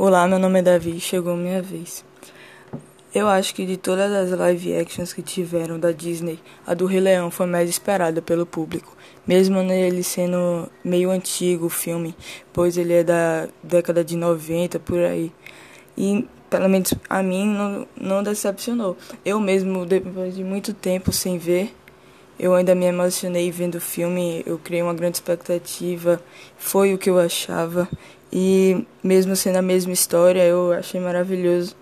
Olá, meu nome é Davi, chegou minha vez. Eu acho que de todas as live actions que tiveram da Disney, a do Rei Leão foi mais esperada pelo público, mesmo ele sendo meio antigo o filme, pois ele é da década de 90 por aí. E pelo menos a mim não, não decepcionou. Eu mesmo, depois de muito tempo sem ver, eu ainda me emocionei vendo o filme, eu criei uma grande expectativa, foi o que eu achava. E mesmo sendo a mesma história, eu achei maravilhoso.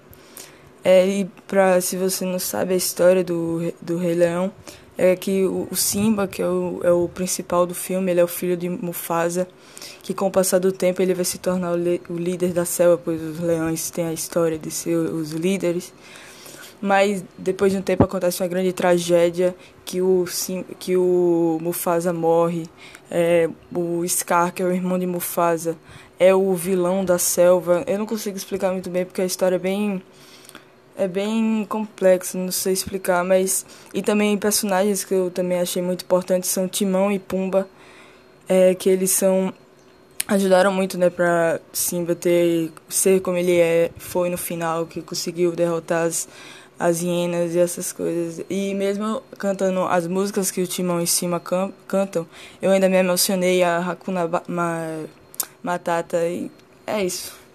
É, e pra, se você não sabe a história do, do Rei Leão, é que o, o Simba, que é o, é o principal do filme, ele é o filho de Mufasa, que com o passar do tempo ele vai se tornar o, le, o líder da selva, pois os leões têm a história de ser os líderes mas depois de um tempo acontece uma grande tragédia que o que o Mufasa morre é, o Scar que é o irmão de Mufasa é o vilão da selva eu não consigo explicar muito bem porque a história é bem é bem complexo não sei explicar mas e também personagens que eu também achei muito importantes são Timão e Pumba é, que eles são ajudaram muito né para Simba ter ser como ele é foi no final que conseguiu derrotar as as hienas e essas coisas. E mesmo cantando as músicas que o Timão e can cantam, eu ainda me emocionei a Hakuna Matata e é isso.